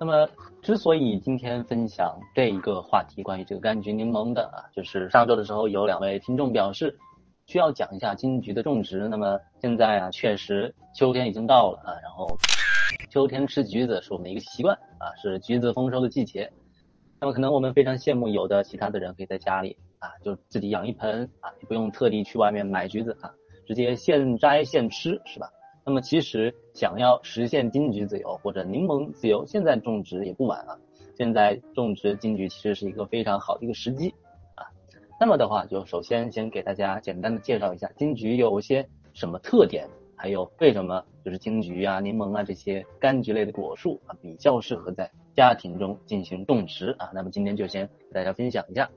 那么，之所以今天分享这一个话题，关于这个柑橘柠檬的啊，就是上周的时候有两位听众表示需要讲一下金桔的种植。那么现在啊，确实秋天已经到了啊，然后秋天吃橘子是我们一个习惯啊，是橘子丰收的季节。那么可能我们非常羡慕有的其他的人可以在家里啊，就自己养一盆啊，也不用特地去外面买橘子啊，直接现摘现吃，是吧？那么其实想要实现金桔自由或者柠檬自由，现在种植也不晚啊。现在种植金桔其实是一个非常好的一个时机啊。那么的话，就首先先给大家简单的介绍一下金桔有些什么特点，还有为什么就是金桔啊、柠檬啊这些柑橘类的果树啊比较适合在家庭中进行种植啊。那么今天就先给大家分享一下。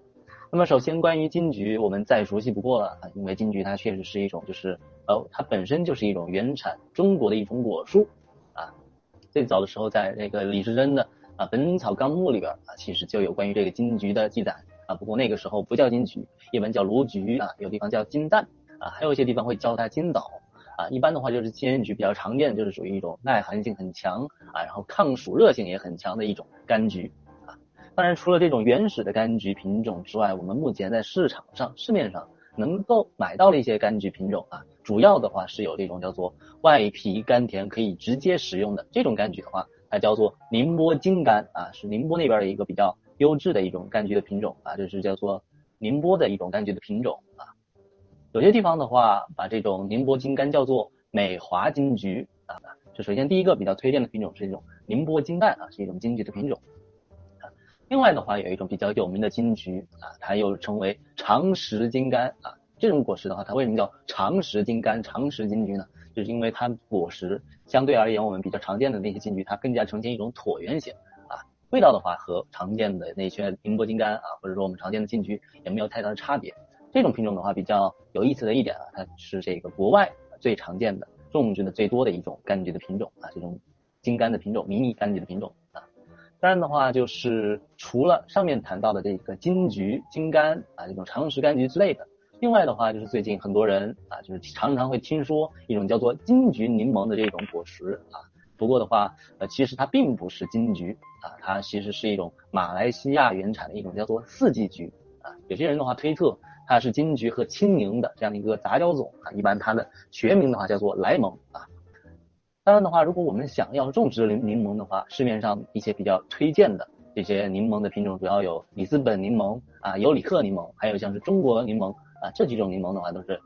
那么首先关于金桔，我们再熟悉不过了啊，因为金桔它确实是一种就是呃它本身就是一种原产中国的一种果树啊。最早的时候在那个李时珍的啊《本草纲目》里边啊，其实就有关于这个金桔的记载啊。不过那个时候不叫金桔，一般叫罗菊啊，有地方叫金蛋啊，还有一些地方会叫它金枣啊。一般的话就是金桔比较常见的，就是属于一种耐寒性很强啊，然后抗暑热性也很强的一种柑橘。当然，除了这种原始的柑橘品种之外，我们目前在市场上、市面上能够买到的一些柑橘品种啊，主要的话是有这种叫做外皮甘甜，可以直接食用的这种柑橘的话，它叫做宁波金柑啊，是宁波那边的一个比较优质的一种柑橘的品种啊，就是叫做宁波的一种柑橘的品种啊。有些地方的话，把这种宁波金柑叫做美华金桔啊。这首先第一个比较推荐的品种是这种宁波金蛋啊，是一种金橘的品种。另外的话，有一种比较有名的金桔啊，它又称为长实金柑啊。这种果实的话，它为什么叫长实金柑、长实金桔呢？就是因为它果实相对而言，我们比较常见的那些金桔，它更加呈现一种椭圆形啊。味道的话，和常见的那些宁波金柑啊，或者说我们常见的金桔也没有太大的差别。这种品种的话，比较有意思的一点啊，它是这个国外最常见的、种植的最多的一种柑橘的品种啊，这种金柑的品种、迷你柑橘的品种。当然的话，就是除了上面谈到的这个金桔、金柑啊这种常识柑橘之类的，另外的话就是最近很多人啊，就是常常会听说一种叫做金桔柠檬的这种果实啊。不过的话，呃，其实它并不是金桔啊，它其实是一种马来西亚原产的一种叫做四季桔啊。有些人的话推测它是金桔和青柠的这样的一个杂交种啊。一般它的学名的话叫做莱蒙啊。当然的话，如果我们想要种植柠柠檬的话，市面上一些比较推荐的这些柠檬的品种，主要有里斯本柠檬啊，尤里克柠檬，还有像是中国柠檬啊，这几种柠檬的话都是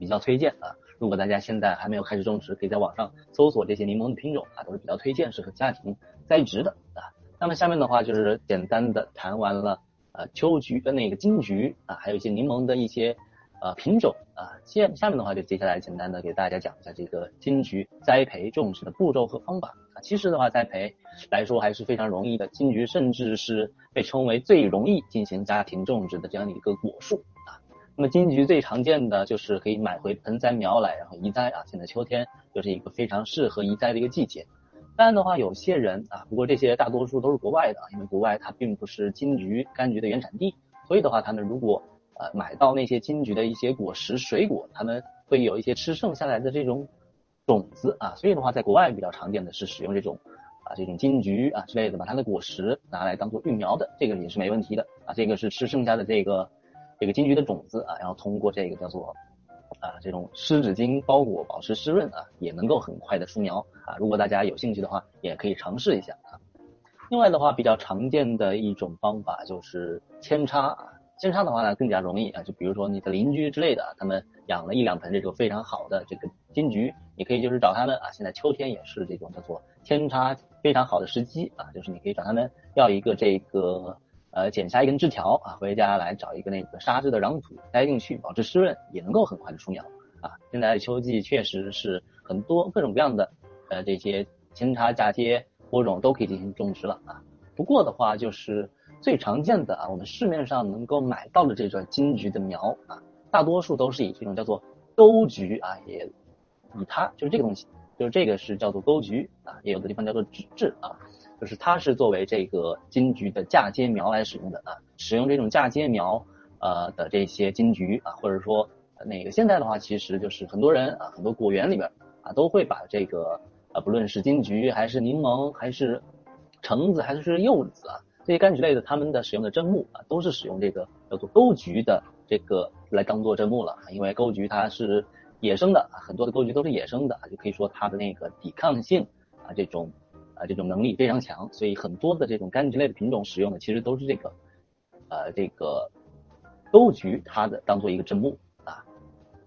比较推荐啊。如果大家现在还没有开始种植，可以在网上搜索这些柠檬的品种啊，都是比较推荐适合家庭栽植的啊。那么下面的话就是简单的谈完了呃秋菊跟那个金桔啊，还有一些柠檬的一些。啊，品种啊，下下面的话就接下来简单的给大家讲一下这个金桔栽培种植的步骤和方法啊。其实的话，栽培来说还是非常容易的，金桔甚至是被称为最容易进行家庭种植的这样的一个果树啊。那么金桔最常见的就是可以买回盆栽苗来，然后移栽啊。现在秋天就是一个非常适合移栽的一个季节。当然的话，有些人啊，不过这些大多数都是国外的，因为国外它并不是金桔柑橘的原产地，所以的话，他们如果呃，买到那些金桔的一些果实、水果，他们会有一些吃剩下来的这种种子啊，所以的话，在国外比较常见的是使用这种啊这种金桔啊之类的，把它的果实拿来当做育苗的，这个也是没问题的啊。这个是吃剩下的这个这个金桔的种子啊，然后通过这个叫做啊这种湿纸巾包裹，保持湿润啊，也能够很快的出苗啊。如果大家有兴趣的话，也可以尝试一下啊。另外的话，比较常见的一种方法就是扦插啊。扦插的话呢更加容易啊，就比如说你的邻居之类的，他们养了一两盆这种非常好的这个金桔，你可以就是找他们啊，现在秋天也是这种叫做扦插非常好的时机啊，就是你可以找他们要一个这个呃剪下一根枝条啊，回家来找一个那个沙质的壤土栽进去，保持湿润，也能够很快的出苗啊。现在秋季确实是很多各种各样的呃这些扦插嫁接播种都可以进行种植了啊。不过的话就是。最常见的啊，我们市面上能够买到的这种金桔的苗啊，大多数都是以这种叫做钩菊啊，也以它就是这个东西，就是这个是叫做钩菊啊，也有的地方叫做纸质啊，就是它是作为这个金桔的嫁接苗来使用的啊，使用这种嫁接苗呃的这些金桔啊，或者说那个现在的话，其实就是很多人啊，很多果园里边啊，都会把这个啊不论是金桔还是柠檬还是橙子还是柚子啊，这些柑橘类的，它们的使用的砧木啊，都是使用这个叫做钩橘的这个来当做砧木了。因为钩橘它是野生的，很多的钩橘都是野生的，就可以说它的那个抵抗性啊，这种啊这种能力非常强，所以很多的这种柑橘类的品种使用的其实都是这个呃这个钩橘它的当做一个砧木啊。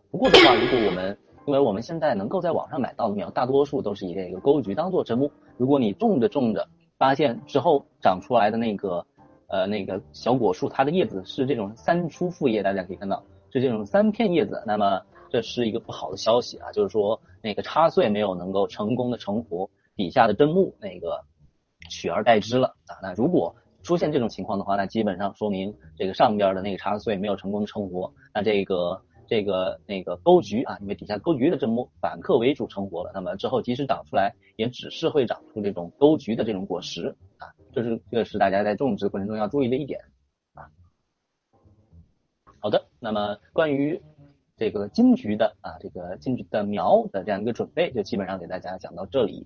不过的话，如果我们因为我们现在能够在网上买到的苗，大多数都是以这个钩橘当做砧木。如果你种着种着，发现之后长出来的那个呃那个小果树，它的叶子是这种三出复叶，大家可以看到是这种三片叶子，那么这是一个不好的消息啊，就是说那个插穗没有能够成功的成活，底下的砧木那个取而代之了啊。那如果出现这种情况的话，那基本上说明这个上边的那个插穗没有成功的成活，那这个。这个那个钩橘啊，因为底下钩橘的这木反客为主成活了，那么之后即使长出来，也只是会长出这种钩橘的这种果实啊，这是这是大家在种植过程中要注意的一点啊。好的，那么关于这个金桔的啊，这个金桔的苗的这样一个准备，就基本上给大家讲到这里。